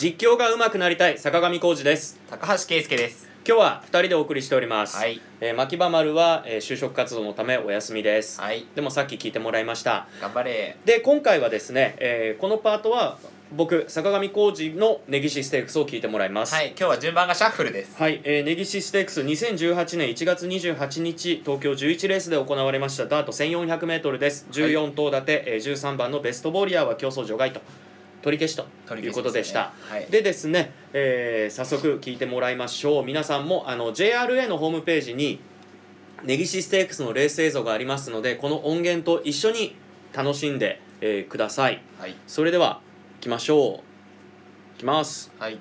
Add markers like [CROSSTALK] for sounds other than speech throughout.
実況が上手くなりたい坂上浩二です。高橋圭介です。今日は2人でお送りしております、はい。えー、牧場丸は、えー就職活動のためお休みです、はい。でもさっき聞いてもらいました。頑張れ。で今回はですね、えーこのパートは僕坂上浩二の根岸ステークスを聞いてもらいます。はい。今日は順番がシャッフルです。はい、えー、根岸ステークス2018年1月28日東京11レースで行われましたダート 1400m です。14頭立て、えー、13番のベストボーリアーは競争除外と取り消しということでした。ですねはい。でですね、えー早速聞いてもらいましょう。皆さんもあの JRA のホームページに根岸ステークスのレース映像がありますのでこの音源と一緒に楽しんで、えーください。はい。それでは行きましょう。いきます。はい。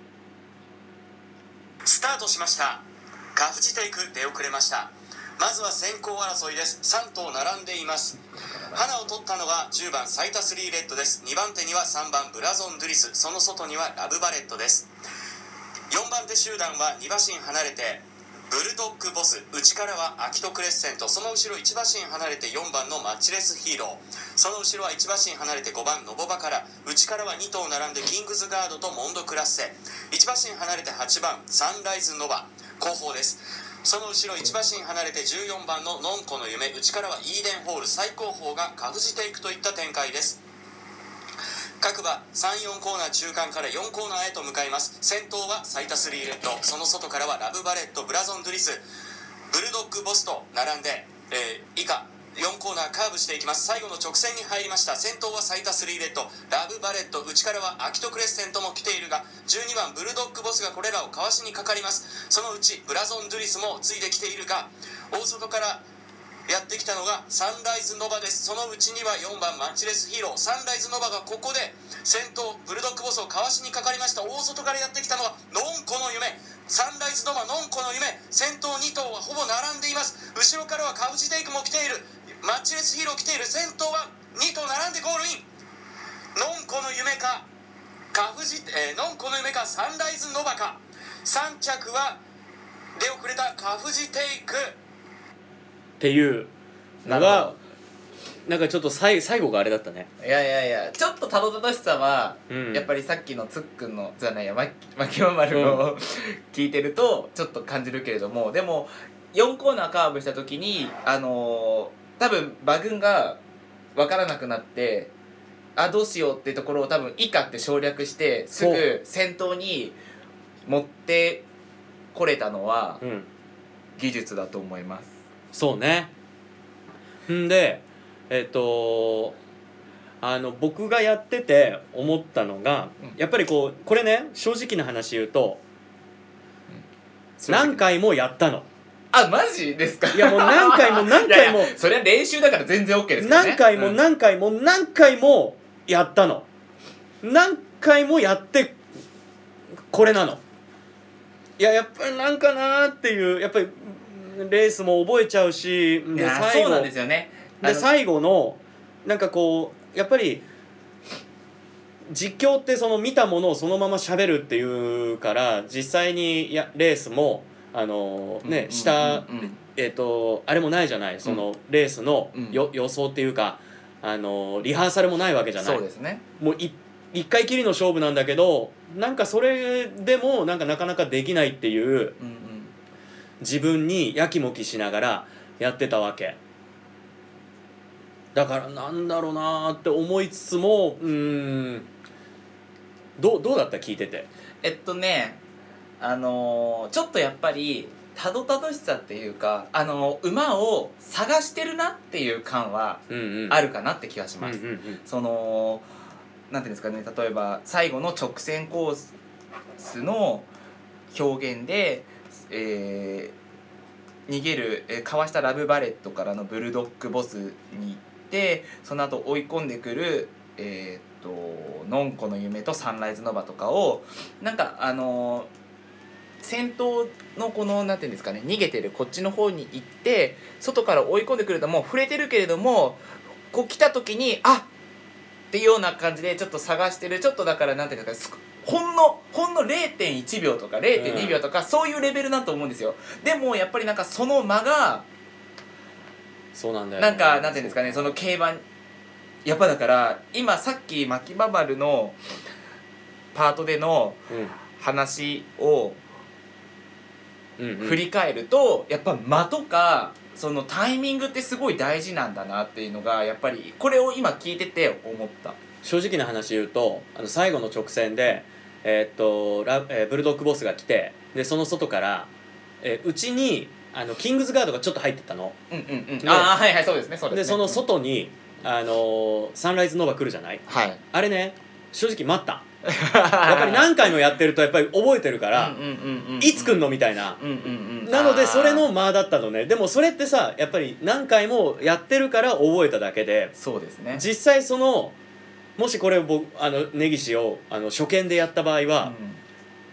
スタートしました。カフジテイク出遅れましたまずは先行争いです。3頭並んでいます。花を取ったのが10番サイタスリーレッドです。2番手には3番ブラゾンドゥリス。その外にはラブバレットです。4番手集団は2馬身離れてブルドッグボス。内からはアキトクレッセント。その後ろ1馬身離れて4番のマッチレスヒーロー。その後ろは1馬身離れて5番ノボバから内からは2頭並んでキングズガードとモンドクラッセ。1馬身離れて8番サンライズノバ。後方です。その後ろ1馬身離れて14番ののんこの夢内からはイーデンホール最高峰がかぶじていくといった展開です。各馬34コーナー中間から4コーナーへと向かいます。先頭はサイタスリーレッドその外からはラブバレットブラゾンドゥリスブルドッグボスと並んで、えー以下4コーナーカーブしていきます。最後の直線に入りました。先頭はサイタスリーレッドラブバレット。内からはアキトクレッセントも来ているが12番ブルドッグボスがこれらをかわしにかかります。そのうちブラゾンドゥリスもついてきているが大外からやってきたのがサンライズノバです。そのうちには4番マッチレスヒーロー。サンライズノバがここで先頭ブルドッグボスをかわしにかかりました。大外からやってきたのはノンコの夢。サンライズノバノンコの夢。先頭2頭はほぼ並んでいます。後ろからはカウジテイクも来ている。マッチレスヒーロー来ている先頭は2頭並んでゴールイン。ノンコの夢かカフジ、えーノンコの夢かサンライズノバか。3着は出遅れたカフジテイク。っていうのがほなんかちょっと最最後があれだったね。どいやいやいやちょっとたどたどしさは、うん。やっぱりさっきのつっくんのじゃないやま牧場丸の、聞いてるとちょっと感じるけれどもでも4コーナーカーブした時にあのー多分馬群が分からなくなってあどうしようってところを多分以下って省略してすぐ先頭に持ってこれたのはうん。技術だと思います。そうね。んでえっ、とあの僕がやってて思ったのが、うん。やっぱりこうこれね正直な話言うと何回もやったのあマジですか？いやもう何回も [LAUGHS] 何回も。それは練習だから全然 OK ですからね。何回もうん。何回も何回もやったの。何回もやってこれなの。いややっぱりなんかなーっていうやっぱりうんレースも覚えちゃうしいで最後やそうなんですよね。で最後のなんかこうやっぱり実況ってその見たものをそのまま喋るっていうから実際にやレースもあのね下うんえっとあれもないじゃない。そのレースのうん。よ予想っていうかあのリハーサルもないわけじゃない。そうですね。もうい一回きりの勝負なんだけどなんかそれでもなんかなかなかできないっていう自分にやきもきしながらやってたわけ。だからなんだろうなーって思いつつもうーん。どうどうだった？聞いてて。えっとねあのーちょっとやっぱりたどたどしさっていうかあのー馬を探してるなっていう感はあるかなって気がします、そのなんていうんですかね例えば最後の直線コースの表現で、えー逃げる、えーかわしたラブバレットからのブルドッグボスに行ってその後追い込んでくるえーっとノンコの夢とサンライズノバとかをなんかあのー先頭のこのなんていうんですかね逃げてるこっちの方に行って外から追い込んでくるともう触れてるけれどもこう来た時にあっ！ていうような感じでちょっと探してるちょっとだからなんていうんですかすほんのほんの0.1秒とか0.2秒とか、そういうレベルだと思うんですよ。でもやっぱりなんかその間がそうなんだよ、なんかなんていうんですかねその競馬やっぱだから今さっき牧場丸のパートでの話をん振り返ると、やっぱ間とかそのタイミングってすごい大事なんだなっていうのがやっぱりこれを今聞いてて思った。正直な話言うとあの最後の直線で、えーっとラえーブルドッグボスが来てでその外からえーうち、にあのキングズガードがちょっと入ってったのうんうんうん。ねああはいはいそうですねそうですね。でその外に、あのーサンライズノーバ来るじゃない？はい。あれね正直待ったやっぱり何回もやってるとやっぱり覚えてるから、うんうんうんうんいつ来んのみたいな、うんうんうん。なのでそれの間だったのね。でもそれってさやっぱり何回もやってるから覚えただけでそうですね。実際そのもしこれを僕あの根岸をあの初見でやった場合は、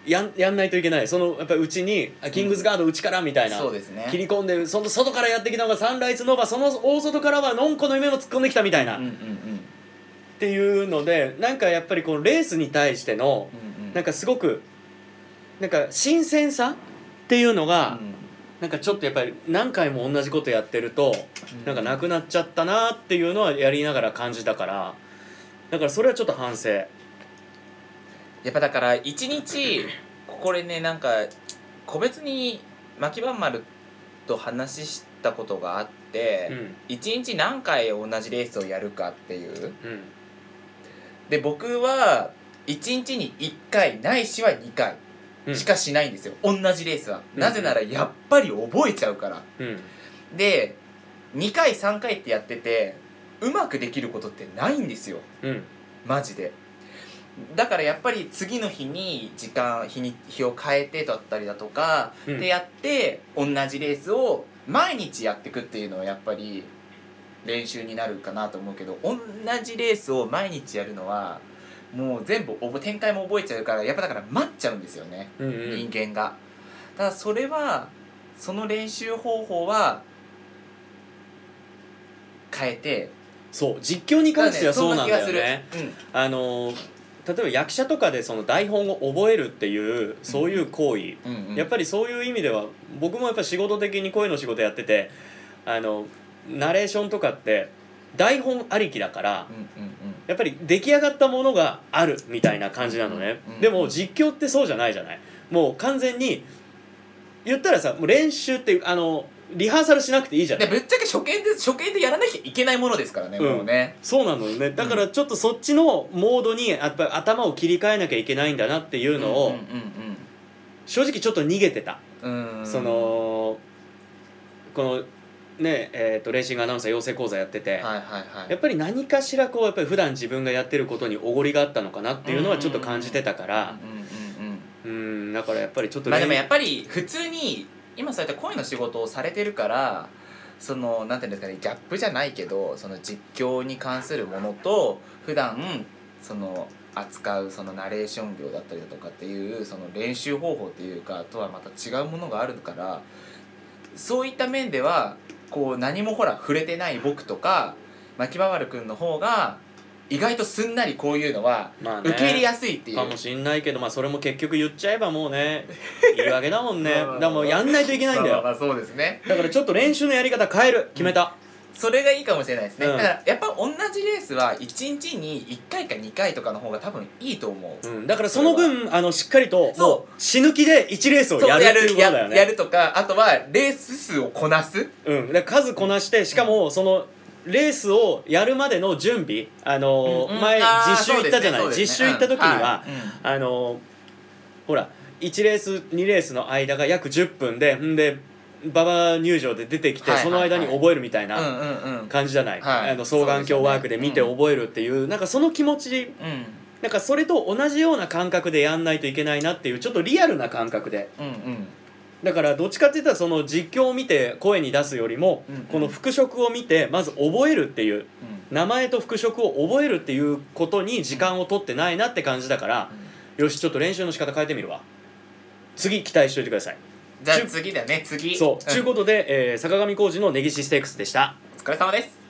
やんやんないといけない。そのやっぱりうちにあキングズガードうちからみたいな、そうですね。切り込んでその外からやってきたのがサンライズノーバその大外からはのんこの夢も突っ込んできたみたいな、っうんうんうんていうのでなんかやっぱりこのレースに対しての。なんかすごくなんか新鮮さっていうのが、うん。なんかちょっとやっぱり何回も同じことやってるとなんかなくなっちゃったなっていうのはやりながら感じたからだからそれはちょっと反省。やっぱだから一日これねなんか個別に牧番丸と話したことがあってうん。一、日何回同じレースをやるかっていううんで僕は一日に1回ないしは2回うん。しかしないんですよ、同じレースは、うん。なぜならやっぱり覚えちゃうから。うん。で2回3回ってやっててうまくできることってないんですよ。うん。マジで。だからやっぱり次の日に時間日に日を変えてだったりだとか、うん。でやって同じレースを毎日やっていくっていうのはやっぱり練習になるかなと思うけど同じレースを毎日やるのはもう全部展開も覚えちゃうからやっぱだから待っちゃうんですよね、うんうん。人間が。ただそれはその練習方法は変えて。そう実況に関してはそうなんだよね。あの例えば役者とかでその台本を覚えるっていうそういう行為、うんうん。うんやっぱりそういう意味では僕もやっぱ仕事的に声の仕事やっててあのナレーションとかって台本ありきだからやっぱり出来上がったものがあるみたいな感じなのね、うんでも実況ってそうじゃないじゃない。もう完全に言ったらさもう練習ってあのリハーサルしなくていいじゃない。でぶっちゃけ初見で初見でやらなきゃいけないものですからね、うん。もうね。そうなのよね。だからちょっとそっちのモードにやっぱり頭を切り替えなきゃいけないんだなっていうのを、うん正直ちょっと逃げてた、そのこのねえー、とレーシングアナウンサー養成講座やってて、はいはいはい。やっぱり何かしらこうやっぱり普段自分がやってることにおごりがあったのかなっていうのはちょっと感じてたから。うんうんうんうん。だからやっぱりちょっとまあでもやっぱぱり普通に今そうやって声の仕事をされてるからそのなんていうんですかねギャップじゃないけどその実況に関するものと普段その扱うそのナレーション業だったりだとかっていうその練習方法っていうかとはまた違うものがあるからそういった面ではこう何もほら触れてない僕とか牧場丸くんの方が意外とすんなりこういうのはまあね。受け入れやすいっていう。かもしんないけどまあそれも結局言っちゃえばもうね [LAUGHS] 言い訳だもんね。まあまあまあ。だからもうやんないといけないんだよ。まあまあまあそうですね。だからちょっと練習のやり方変える。決めた、それがいいかもしれないですね、うん。だからやっぱ同じレースは1日に1回か2回とかの方が多分いいと思う、うん、だからその分あのしっかりとそう。死ぬ気で1レースをやるっていうことだよねややるとかあとはレース数をこなす。うん、数こなしてしかもそのレースをやるまでの準備あのーうんうん。前実習行ったじゃない、そうですね実習行った時には、うん。はいあのーほら1レース2レースの間が約10分でんで馬場入場で出てきて、はいはいその間に覚えるみたいなうんうんうん。感じじゃない、はい。あの双眼鏡ワークで見て覚えるっていうなんかその気持ちうん。なんかそれと同じような感覚でやんないといけないなっていうちょっとリアルな感覚で。うんうん。だからどっちかって言ったらその実況を見て声に出すよりも、うんうん。この復職を見てまず覚えるっていう名前と復職を覚えるっていうことに時間を取ってないなって感じだから、よしちょっと練習の仕方変えてみるわ。次期待しといてくださいじゃあ次だね次。そう、ちゅうことで、えー坂上浩二の根岸ステークスでした。お疲れ様です